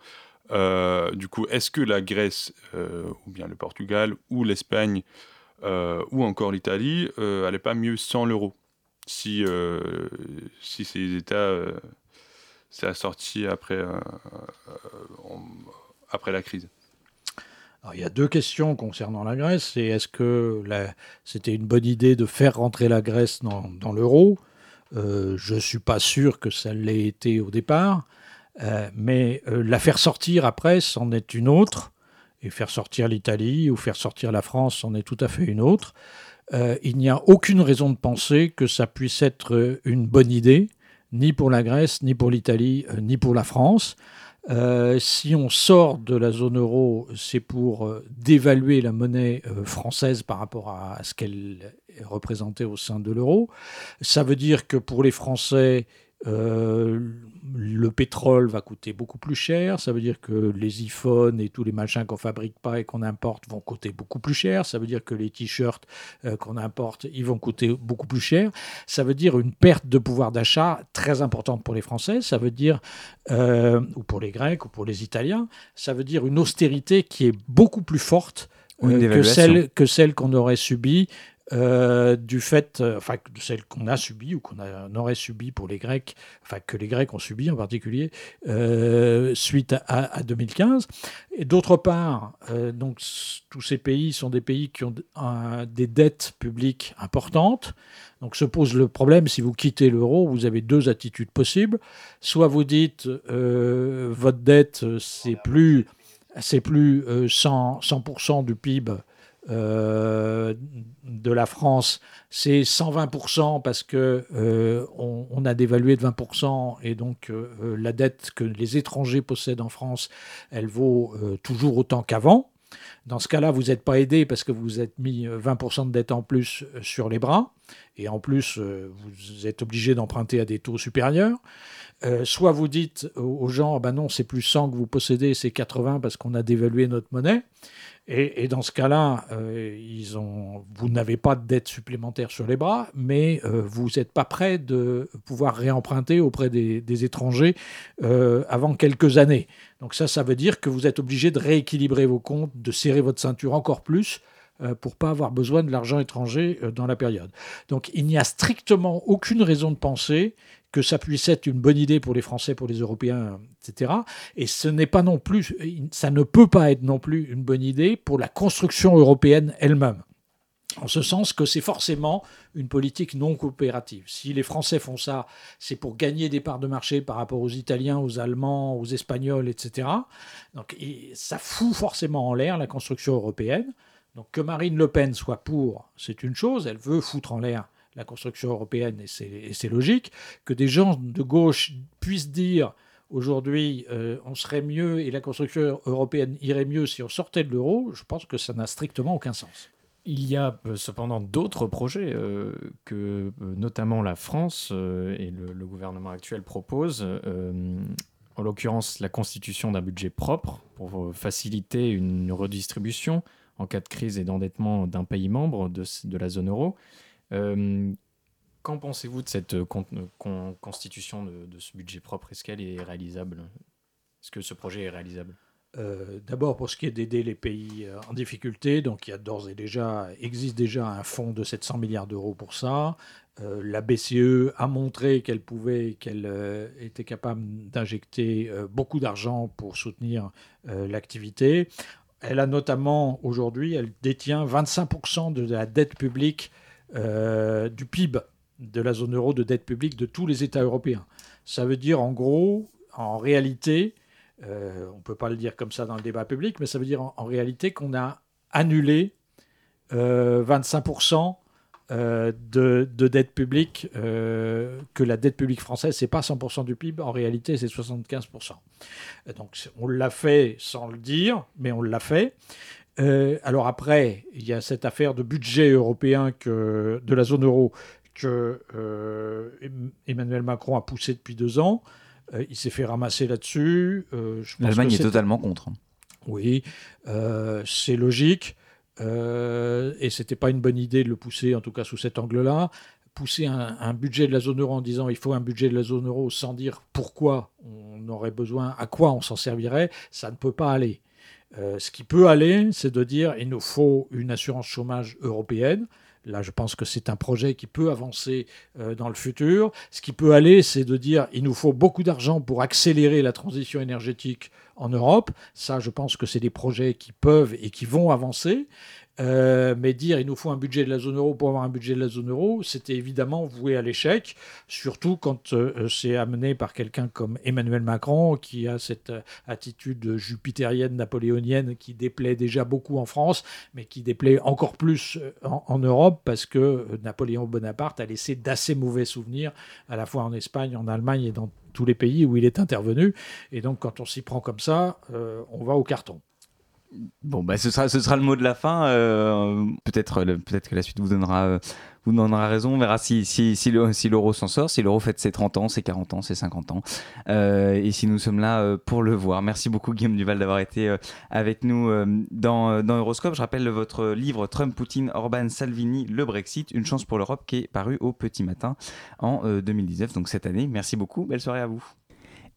Euh, du coup, est-ce que la Grèce, euh, ou bien le Portugal, ou l'Espagne, euh, ou encore l'Italie, euh, allait pas mieux sans l'euro si, euh, si ces États euh, s'est assorti après, euh, euh, après la crise? Il y a deux questions concernant la Grèce. C'est est-ce que c'était une bonne idée de faire rentrer la Grèce dans, l'euro? Euh, Je ne suis pas sûr que ça l'ait été au départ. Euh, mais euh, la faire sortir après, c'en est une autre. Et faire sortir l'Italie ou faire sortir la France, c'en est tout à fait une autre. Il n'y a aucune raison de penser que ça puisse être une bonne idée, ni pour la Grèce, ni pour l'Italie, ni pour la France. Euh, si on sort de la zone euro, c'est pour euh, dévaluer la monnaie euh, française par rapport à, ce qu'elle représentait au sein de l'euro. Ça veut dire que pour les Français, le pétrole va coûter beaucoup plus cher. Ça veut dire que les iPhones et tous les machins qu'on fabrique pas et qu'on importe vont coûter beaucoup plus cher. Ça veut dire que les t-shirts euh, qu'on importe, ils vont coûter beaucoup plus cher. Ça veut dire une perte de pouvoir d'achat très importante pour les Français. Ça veut dire, euh, ou pour les Grecs, ou pour les Italiens, ça veut dire une austérité qui est beaucoup plus forte euh, que celle, que celle qu'on aurait subie euh, du fait, euh, enfin, de celle qu'on a subie ou qu'on aurait subie pour les Grecs, enfin, que les Grecs ont subi en particulier, euh, suite à, à 2015. Et d'autre part, euh, donc, tous ces pays sont des pays qui ont un- des dettes publiques importantes. Donc se pose le problème, si vous quittez l'euro, vous avez deux attitudes possibles. Soit vous dites, votre dette, c'est plus, c'est plus euh, 100, 100% du PIB euh, de la France, c'est 120% parce que euh, on, a dévalué de 20% et donc euh, la dette que les étrangers possèdent en France, elle vaut toujours autant qu'avant. Dans ce cas-là, vous n'êtes pas aidé parce que vous êtes mis euh, 20% de dette en plus sur les bras et en plus vous êtes obligé d'emprunter à des taux supérieurs. Soit vous dites aux aux gens, ben non, c'est plus 100 que vous possédez, c'est 80 parce qu'on a dévalué notre monnaie. Et, dans ce cas-là, euh, vous n'avez pas de dette supplémentaire sur les bras, mais euh, vous n'êtes pas prêt de pouvoir réemprunter auprès des, étrangers euh, avant quelques années. Donc ça, ça veut dire que vous êtes obligé de rééquilibrer vos comptes, de serrer votre ceinture encore plus pour pas avoir besoin de l'argent étranger dans la période. Donc il n'y a strictement aucune raison de penser que ça puisse être une bonne idée pour les Français, pour les Européens, etc. Et ce n'est pas non plus, ça ne peut pas être non plus une bonne idée pour la construction européenne elle-même. En ce sens que c'est forcément une politique non coopérative. Si les Français font ça, c'est pour gagner des parts de marché par rapport aux Italiens, aux Allemands, aux Espagnols, etc. Donc ça fout forcément en l'air la construction européenne. Donc que Marine Le Pen soit pour, c'est une chose, elle veut foutre en l'air la construction européenne et c'est- logique. Que des gens de gauche puissent dire aujourd'hui euh, on serait mieux et la construction européenne irait mieux si on sortait de l'euro, je pense que ça n'a strictement aucun sens. Il y a euh, cependant d'autres projets euh, que notamment la France et le, gouvernement actuel proposent. en l'occurrence, la constitution d'un budget propre pour faciliter une redistribution en cas de crise et d'endettement d'un pays membre de la zone euro. Euh, Qu'en pensez-vous de cette euh, con- con- constitution de, ce budget propre? Est-ce qu'elle est réalisable? Est-ce que ce projet est réalisable? Euh, D'abord pour ce qui est d'aider les pays en difficulté, donc il y a d'ores et déjà existe déjà un fonds de 700 milliards d'euros pour ça. La BCE a montré qu'elle pouvait, qu'elle était capable d'injecter beaucoup d'argent pour soutenir l'activité. Elle a notamment aujourd'hui, elle détient 25% de la dette publique euh, du PIB de la zone euro de dette publique de tous les États européens. Ça veut dire en gros, en réalité, euh, on ne peut pas le dire comme ça dans le débat public, mais ça veut dire en, réalité qu'on a annulé euh, 25% euh, de, de dette publique, que la dette publique française, c'est pas 100% du PIB, en réalité c'est 75%. Euh, Donc on l'a fait sans le dire, mais on l'a fait. Euh, alors après, il y a cette affaire de budget européen que, de la zone euro que euh, Em- Emmanuel Macron a poussé depuis deux ans. Euh, il s'est fait ramasser là-dessus. L'Allemagne est totalement contre. Oui, euh, c'est logique. Et c'était pas une bonne idée de le pousser, en tout cas sous cet angle-là. Pousser un, un budget de la zone euro en disant il faut un budget de la zone euro sans dire pourquoi on aurait besoin, à quoi on s'en servirait, ça ne peut pas aller. Euh, ce qui peut aller, c'est de dire il nous faut une assurance chômage européenne. Là, je pense que c'est un projet qui peut avancer euh, dans le futur. Ce qui peut aller, c'est de dire il nous faut beaucoup d'argent pour accélérer la transition énergétique en Europe. Ça, je pense que c'est des projets qui peuvent et qui vont avancer. Euh, mais dire il nous faut un budget de la zone euro pour avoir un budget de la zone euro, c'était évidemment voué à l'échec, surtout quand euh, c'est amené par quelqu'un comme Emmanuel Macron, qui a cette euh, attitude jupitérienne, napoléonienne, qui déplaît déjà beaucoup en France, mais qui déplaît encore plus en, Europe, parce que Napoléon Bonaparte a laissé d'assez mauvais souvenirs, à la fois en Espagne, en Allemagne et dans tous les pays où il est intervenu. Et donc quand on s'y prend comme ça, on va au carton. Bon, bah, ce, sera, ce sera le mot de la fin. euh, peut-être, peut-être que la suite vous donnera, euh, vous donnera raison. On verra si, si, si, le- si l'euro s'en sort, si l'euro fête ses 30 ans, ses 40 ans, ses 50 ans. Euh, et si nous sommes là pour le voir. Merci beaucoup, Guillaume Duval, d'avoir été avec nous dans, dans Euroscope. Je rappelle votre livre Trump, Poutine, Orban, Salvini, le Brexit, une chance pour l'Europe, qui est paru au petit matin en euh, 2019, donc cette année. Merci beaucoup. Belle soirée à vous.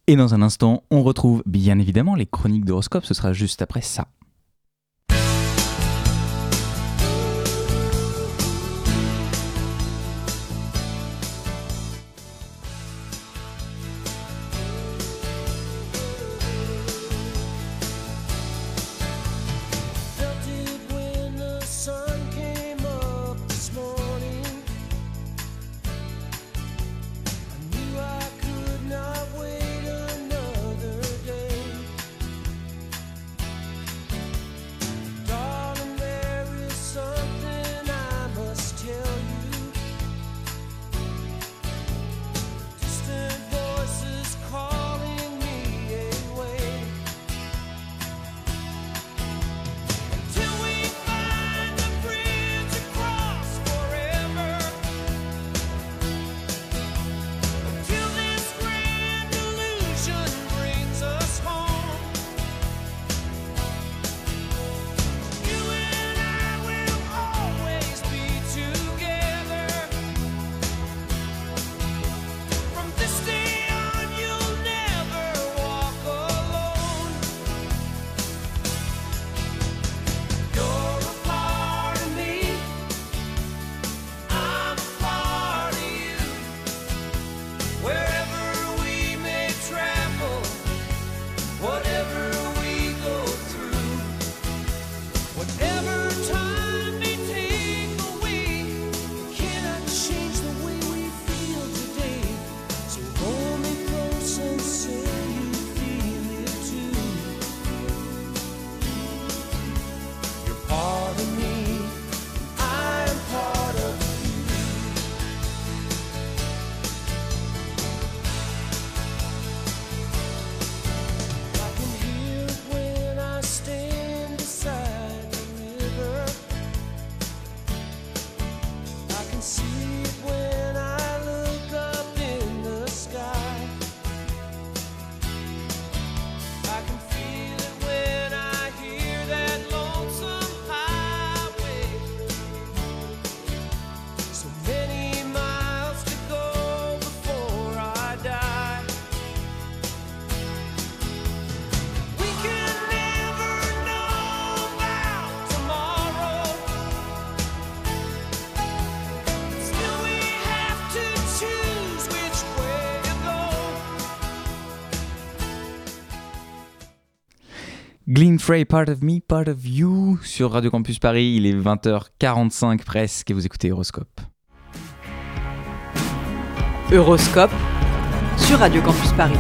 Et dans un instant, on retrouve bien évidemment les chroniques d'Horoscope. Ce sera juste après ça. Glenn Frey, Part of Me, Part of You sur Radio Campus Paris. Il est 20h45 presque et vous écoutez Horoscope. Euroscope sur Radio Campus Paris.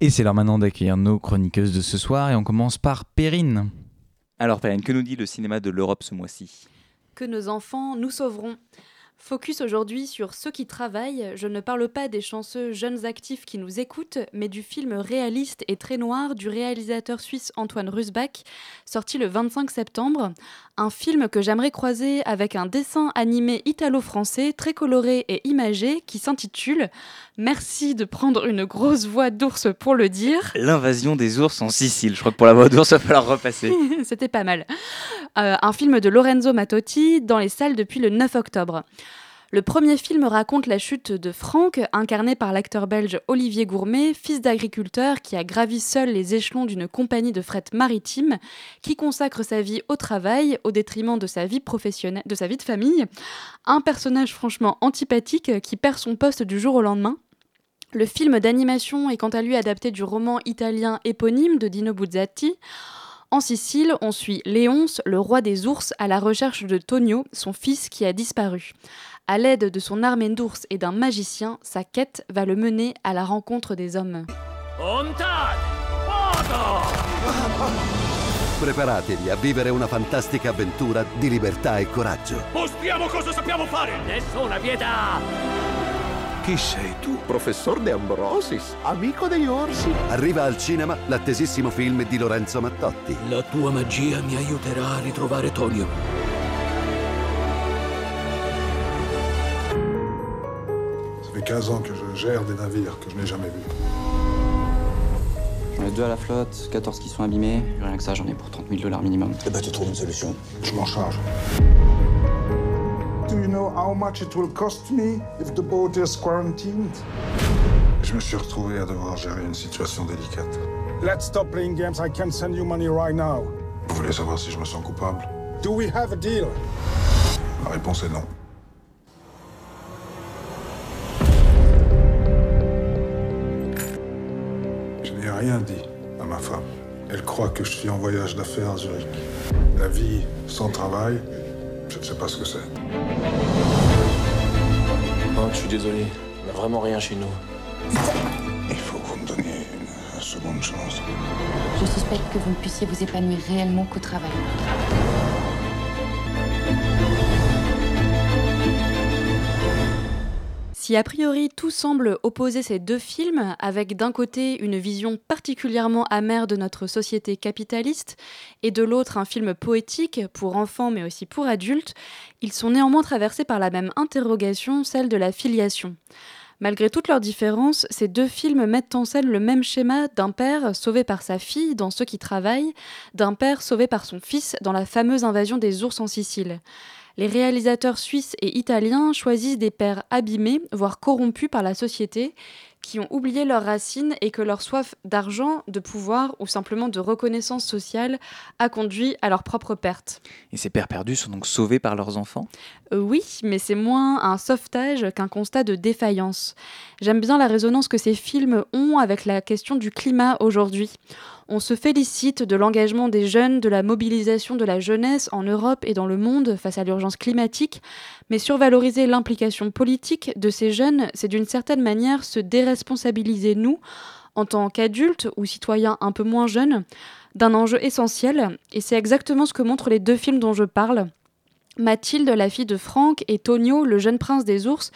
Et c'est l'heure maintenant d'accueillir nos chroniqueuses de ce soir et on commence par Perrine. Alors Perrine, que nous dit le cinéma de l'Europe ce mois-ci? Que nos enfants nous sauveront. Focus aujourd'hui sur ceux qui travaillent. Je ne parle pas des chanceux jeunes actifs qui nous écoutent, mais du film réaliste et très noir du réalisateur suisse Antoine Rusbach, sorti le 25 septembre. Un film que j'aimerais croiser avec un dessin animé italo-français très coloré et imagé qui s'intitule Merci de prendre une grosse voix d'ours pour le dire. L'invasion des ours en Sicile. Je crois que pour la voix d'ours, il va falloir repasser. C'était pas mal. Euh, un film de Lorenzo Mattotti dans les salles depuis le 9 octobre. Le premier film raconte la chute de Franck, incarné par l'acteur belge Olivier Gourmet, fils d'agriculteur qui a gravi seul les échelons d'une compagnie de fret maritime, qui consacre sa vie au travail au détriment de sa vie de sa vie de famille. Un personnage franchement antipathique qui perd son poste du jour au lendemain. Le film d'animation est quant à lui adapté du roman italien éponyme de Dino Buzzati. En Sicile, on suit Léonce, le roi des ours, à la recherche de Tonio, son fils qui a disparu. À l'aide de son armée d'ours et d'un magicien, sa quête va le mener à la rencontre des hommes. Preparatevi a vivere una fantastica avventura di libertà e coraggio. Mostriamo cosa sappiamo fare! Nessuna pietà! Chi sei tu? Professor De Ambrosis, amico degli orsi. Arriva al cinema l'attesissimo film di Lorenzo Mattotti. La tua magia mi aiuterà a ritrovare Tonio. Ça fait 15 ans que je gère des navires que je n'ai jamais vus. J'en ai deux à la flotte, 14 qui sont abîmés. Rien que ça, j'en ai pour 30 000 dollars minimum. Eh ben, tu trouves une solution. Je m'en charge. Do you know how much it will cost me if the boat is quarantined? Je me suis retrouvé à devoir gérer une situation délicate. Let's stop playing games. I can send you money right now. Vous voulez savoir si je me sens coupable? Do we have a deal? La réponse est non. Je n'ai rien dit à ma femme. Elle croit que je suis en voyage d'affaires à Zurich. La vie sans travail, ne sais pas ce que c'est. Oh, je suis désolé. On a vraiment rien chez nous. Il faut que vous me donniez une seconde chance. Je suspecte que vous ne puissiez vous épanouir réellement qu'au travail. Si a priori tout semble opposer ces deux films, avec d'un côté une vision particulièrement amère de notre société capitaliste et de l'autre un film poétique pour enfants mais aussi pour adultes, ils sont néanmoins traversés par la même interrogation, celle de la filiation. Malgré toutes leurs différences, ces deux films mettent en scène le même schéma d'un père sauvé par sa fille dans Ceux qui travaillent, d'un père sauvé par son fils dans la fameuse invasion des ours en Sicile. Les réalisateurs suisses et italiens choisissent des pères abîmés, voire corrompus par la société, qui ont oublié leurs racines et que leur soif d'argent, de pouvoir ou simplement de reconnaissance sociale a conduit à leur propre perte. Et ces pères perdus sont donc sauvés par leurs enfants? Euh, oui, mais c'est moins un sauvetage qu'un constat de défaillance. J'aime bien la résonance que ces films ont avec la question du climat aujourd'hui. On se félicite de l'engagement des jeunes, de la mobilisation de la jeunesse en Europe et dans le monde face à l'urgence climatique, mais survaloriser l'implication politique de ces jeunes, c'est d'une certaine manière se déresponsabiliser nous, en tant qu'adultes ou citoyens un peu moins jeunes, d'un enjeu essentiel, et c'est exactement ce que montrent les deux films dont je parle. Mathilde, la fille de Franck, et Tonio, le jeune prince des ours,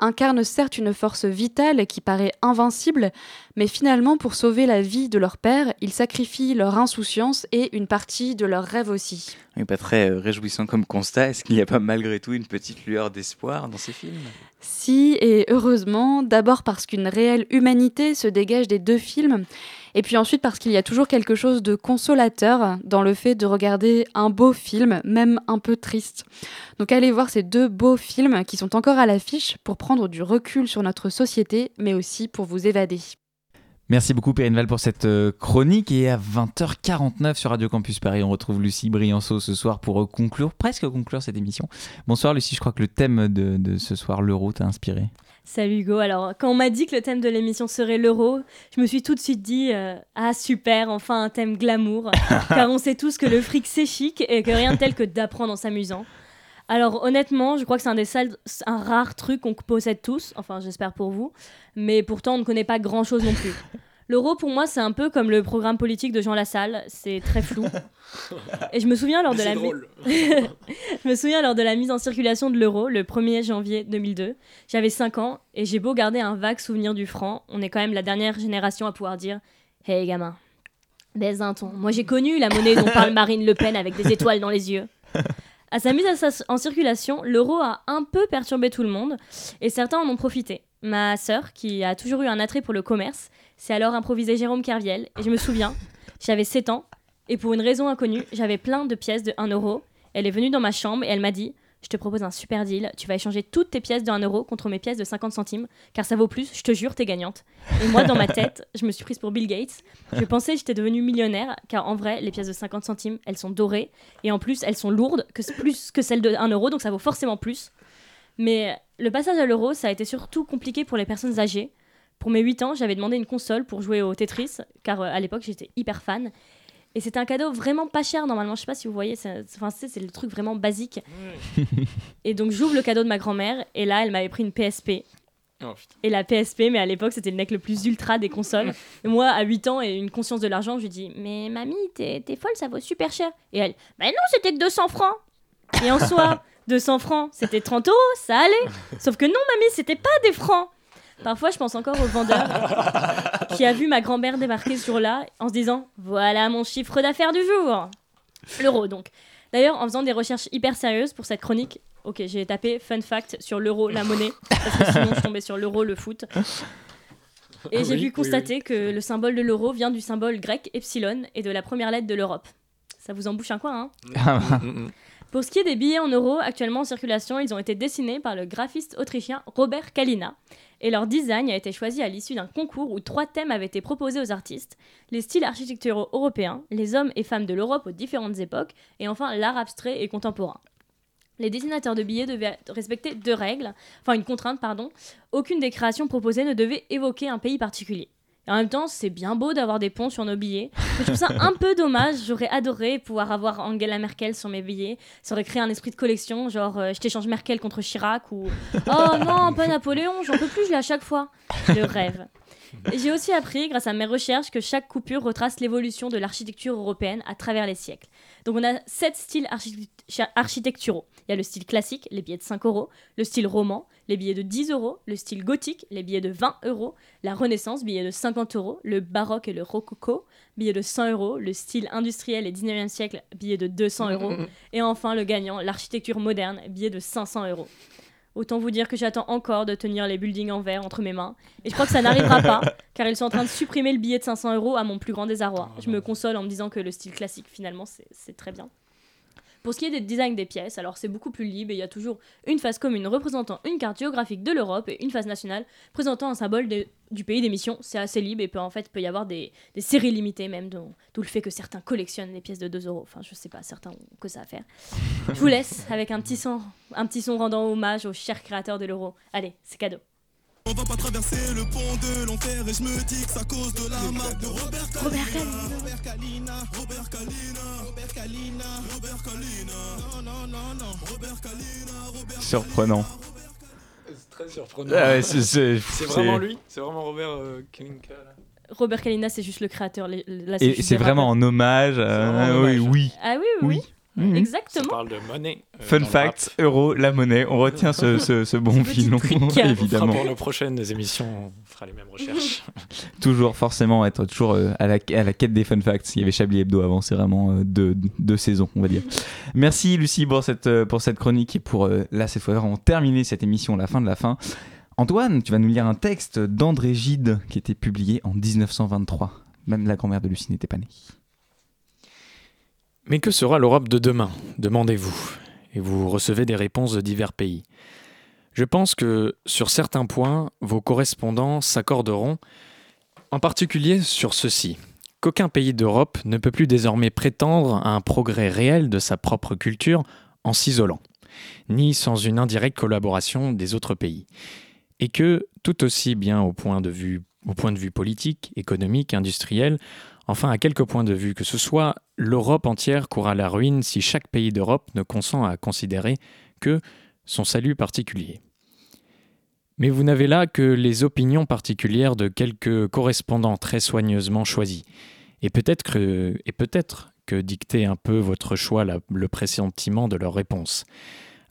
incarnent certes une force vitale qui paraît invincible, mais finalement, pour sauver la vie de leur père, ils sacrifient leur insouciance et une partie de leur rêve aussi. Oui, Pas très euh, réjouissant comme constat. Est-ce qu'il n'y a pas malgré tout une petite lueur d'espoir dans ces films? Si, et heureusement, d'abord parce qu'une réelle humanité se dégage des deux films, et puis ensuite parce qu'il y a toujours quelque chose de consolateur dans le fait de regarder un beau film, même un peu triste. Donc allez voir ces deux beaux films qui sont encore à l'affiche pour prendre du recul sur notre société, mais aussi pour vous évader. Merci beaucoup Perrine Val pour cette euh, chronique et à 20h49 sur Radio Campus Paris on retrouve Lucie Brianceau ce soir pour euh, conclure, presque conclure cette émission. Bonsoir Lucie, je crois que le thème de, de ce soir, l'euro, t'a inspiré. Salut Hugo. Alors, quand on m'a dit que le thème de l'émission serait l'euro, je me suis tout de suite dit euh, Ah, super, enfin un thème glamour. car on sait tous que le fric c'est chic et que rien de tel que d'apprendre en s'amusant. Alors, honnêtement, je crois que c'est un des sales, un rare truc qu'on possède tous, enfin, j'espère pour vous, mais pourtant on ne connaît pas grand chose non plus. L'euro, pour moi, c'est un peu comme le programme politique de Jean Lassalle, c'est très flou. Et je me souviens lors de la drôle. je me souviens lors de la mise en circulation de l'euro le 1er janvier 2002. J'avais 5 ans et j'ai beau garder un vague souvenir du franc, on est quand même la dernière génération à pouvoir dire Hey gamin, baise un ton. Moi j'ai connu la monnaie dont parle Marine Le Pen avec des étoiles dans les yeux. À sa mise en circulation, l'euro a un peu perturbé tout le monde et certains en ont profité. Ma sœur, qui a toujours eu un attrait pour le commerce, s'est alors improvisée Jérôme Kerviel et je me souviens, j'avais 7 ans et pour une raison inconnue, j'avais plein de pièces de 1 euro. Elle est venue dans ma chambre et elle m'a dit Je te propose un super deal. Tu vas échanger toutes tes pièces de 1 euro contre mes pièces de 50 centimes, car ça vaut plus, je te jure, t'es gagnante. Et moi, dans ma tête, je me suis prise pour Bill Gates. Je pensais que j'étais devenue millionnaire, car en vrai, les pièces de 50 centimes, elles sont dorées, et en plus, elles sont lourdes, que plus que celles de 1 euro, donc ça vaut forcément plus. Mais le passage à l'euro, ça a été surtout compliqué pour les personnes âgées. Pour mes 8 ans, j'avais demandé une console pour jouer au Tetris, car euh, à l'époque, j'étais hyper fan. Et c'était un cadeau vraiment pas cher normalement. Je sais pas si vous voyez, c'est enfin, c'est- le truc vraiment basique. et donc j'ouvre le cadeau de ma grand-mère et là elle m'avait pris une PSP. Oh. Et la PSP, mais à l'époque c'était le mec le plus ultra des consoles. et moi à 8 ans et une conscience de l'argent, je lui dis Mais mamie, t'es t'es folle, ça vaut super cher. Et elle Bah non, c'était que 200 francs. Et en soi, 200 francs, c'était 30 euros, ça allait. Sauf que non, mamie, c'était pas des francs. Parfois, je pense encore au vendeur qui a vu ma grand-mère débarquer sur là en se disant Voilà mon chiffre d'affaires du jour. L'euro, donc. D'ailleurs, en faisant des recherches hyper sérieuses pour cette chronique, ok, j'ai tapé fun fact sur l'euro, la monnaie, parce que sinon je tombais sur l'euro, le foot. Et Ah j'ai oui, pu oui, constater que le symbole de l'euro vient du symbole grec epsilon et de la première lettre de l'Europe. Ça vous embouche un coin, hein? Pour ce qui est des billets en euros actuellement en circulation, ils ont été dessinés par le graphiste autrichien Robert Kalina. Et leur design a été choisi à l'issue d'un concours où trois thèmes avaient été proposés aux artistes les styles architecturaux européens, les hommes et femmes de l'Europe aux différentes époques, et enfin l'art abstrait et contemporain. Les dessinateurs de billets devaient respecter deux règles, enfin une contrainte, pardon. Aucune des créations proposées ne devait évoquer un pays particulier. Et en même temps, c'est bien beau d'avoir des ponts sur nos billets. Je trouve ça un peu dommage. J'aurais adoré pouvoir avoir Angela Merkel sur mes billets. Ça aurait créé un esprit de collection, genre euh, je t'échange Merkel contre Chirac ou Oh non, pas Napoléon, j'en peux plus, je l'ai à chaque fois. Le rêve. J'ai aussi appris, grâce à mes recherches, que chaque coupure retrace l'évolution de l'architecture européenne à travers les siècles. Donc on a sept styles archi- architecturaux. Il y a le style classique, les billets de 5 euros, le style roman, les billets de 10 euros, le style gothique, les billets de 20 euros, la Renaissance, billets de 50 euros, le baroque et le rococo, billets de 100 euros, le style industriel et 19e siècle, billets de 200 euros, et enfin le gagnant, l'architecture moderne, billets de 500 euros. Autant vous dire que j'attends encore de tenir les buildings en verre entre mes mains. Et je crois que ça n'arrivera pas, car ils sont en train de supprimer le billet de 500 euros à mon plus grand désarroi. Je me console en me disant que le style classique, finalement, c'est c'est très bien. Pour ce qui est des designs des pièces, alors c'est beaucoup plus libre et il y a toujours une face commune représentant une carte géographique de l'Europe et une face nationale présentant un symbole du pays d'émission. C'est assez libre et peut en fait peut y avoir des, séries limitées même, d'où le fait que certains collectionnent les pièces de 2 euros. Enfin, je sais pas, certains ont que ça à faire. Je vous laisse avec un petit son, un petit son rendant hommage au cher créateur de l'euro. Allez, c'est cadeau. On va pas traverser le pont de l'enfer et je me dis que c'est à cause de la marque de Robert Kalina. Robert Kalina. Robert Kalina. Robert Kalina. Robert Kalina. Non, non, non, non. Robert Kalina. Robert Surprenant. C'est très surprenant. Ah ouais, c'est- vraiment lui? C'est vraiment Robert euh, Kalinka là? Robert Kalina, c'est juste le créateur. les- là, c'est Et c'est des vraiment en hommage. euh, vraiment en oui, hommage. oui. Ah oui, oui, oui. Ça Exactement. parle de monnaie. euh, Fun fact, euro, la monnaie. On retient ce, ce, ce bon filon, rap. On fera évidemment. pour nos prochaines émissions, on fera les mêmes recherches. Toujours, forcément, être toujours euh, à, la, à la quête des fun facts. Il y avait Chablis Hebdo avant, c'est vraiment euh, deux, deux saisons, on va dire. Merci Lucie pour cette, pour cette chronique et pour, euh, là, cette fois, vraiment terminer cette émission, la fin de la fin. Antoine, tu vas nous lire un texte d'André Gide qui était publié en 1923. Même la grand-mère de Lucie n'était pas née. Mais que sera l'Europe de demain Demandez-vous. Et vous recevez des réponses de divers pays. Je pense que sur certains points, vos correspondants s'accorderont, en particulier sur ceci qu'aucun pays d'Europe ne peut plus désormais prétendre à un progrès réel de sa propre culture en s'isolant, ni sans une indirecte collaboration des autres pays. Et que, tout aussi bien au point de vue, politique, économique, industriel, enfin à quelque point de vue que ce soit, l'Europe entière court à la ruine si chaque pays d'Europe ne consent à considérer que son salut particulier. Mais vous n'avez là que les opinions particulières de quelques correspondants très soigneusement choisis. Et peut-être que, et peut-être que dictait un peu votre choix le pressentiment de leurs réponses.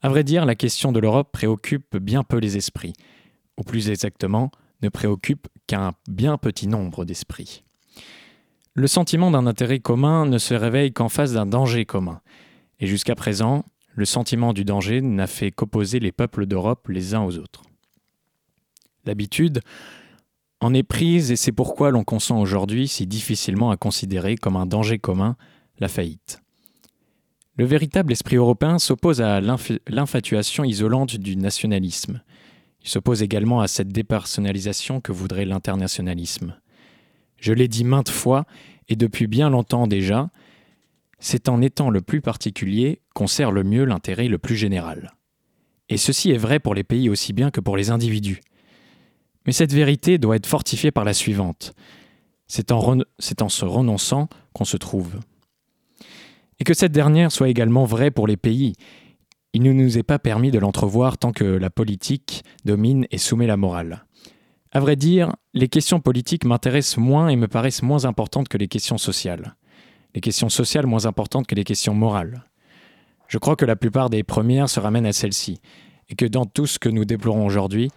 À vrai dire, la question de l'Europe préoccupe bien peu les esprits. Ou plus exactement, ne préoccupe qu'un bien petit nombre d'esprits. Le sentiment d'un intérêt commun ne se réveille qu'en face d'un danger commun. Et jusqu'à présent, le sentiment du danger n'a fait qu'opposer les peuples d'Europe les uns aux autres. L'habitude en est prise et c'est pourquoi l'on consent aujourd'hui si difficilement à considérer comme un danger commun la faillite. Le véritable esprit européen s'oppose à l'inf- l'infatuation isolante du nationalisme. Il s'oppose également à cette dépersonnalisation que voudrait l'internationalisme. Je l'ai dit maintes fois, et depuis bien longtemps déjà, c'est en étant le plus particulier qu'on sert le mieux l'intérêt le plus général. Et ceci est vrai pour les pays aussi bien que pour les individus. Mais cette vérité doit être fortifiée par la suivante. C'est en, se renonçant qu'on se trouve. Et que cette dernière soit également vraie pour les pays. Il ne nous est pas permis de l'entrevoir tant que la politique domine et soumet la morale. À vrai dire, les questions politiques m'intéressent moins et me paraissent moins importantes que les questions sociales. Les questions sociales moins importantes que les questions morales. Je crois que la plupart des premières se ramènent à celles-ci, et que dans tout ce que nous déplorons aujourd'hui,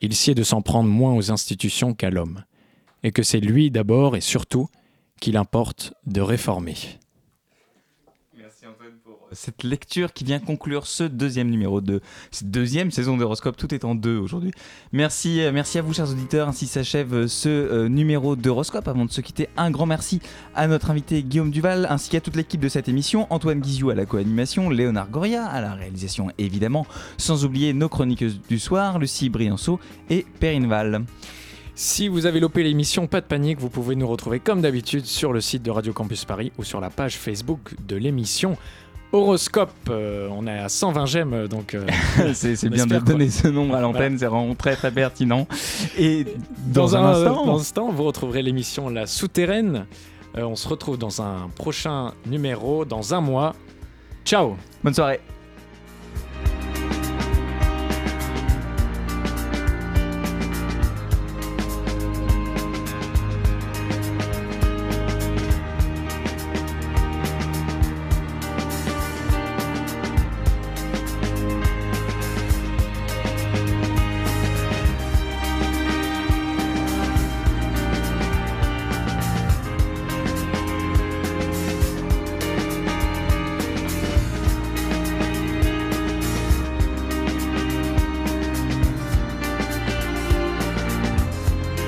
il sied de s'en prendre moins aux institutions qu'à l'homme, et que c'est lui d'abord et surtout qu'il importe de réformer. Cette lecture qui vient conclure ce deuxième numéro de cette deuxième saison d'Horoscope. Tout est en deux aujourd'hui. Merci, euh, merci à vous, chers auditeurs. Ainsi s'achève euh, ce euh, numéro d'Horoscope. Avant de se quitter, un grand merci à notre invité Guillaume Duval ainsi qu'à toute l'équipe de cette émission. Antoine Guizou à la co-animation, Léonard Goria à la réalisation évidemment, sans oublier nos chroniqueuses du soir, Lucie Brianceau et Perrine Val. Si vous avez loupé l'émission, pas de panique, vous pouvez nous retrouver comme d'habitude sur le site de Radio Campus Paris ou sur la page Facebook de l'émission. Horoscope, euh, on est à 120 j'aime, donc euh, c'est bien de quoi. donner ce nombre à l'antenne, Voilà. c'est vraiment très très pertinent. Et Dans, dans, un, un, instant, dans un instant, vous retrouverez l'émission La Souterraine. Euh, on se retrouve dans un prochain numéro, dans un mois. Ciao bonne soirée.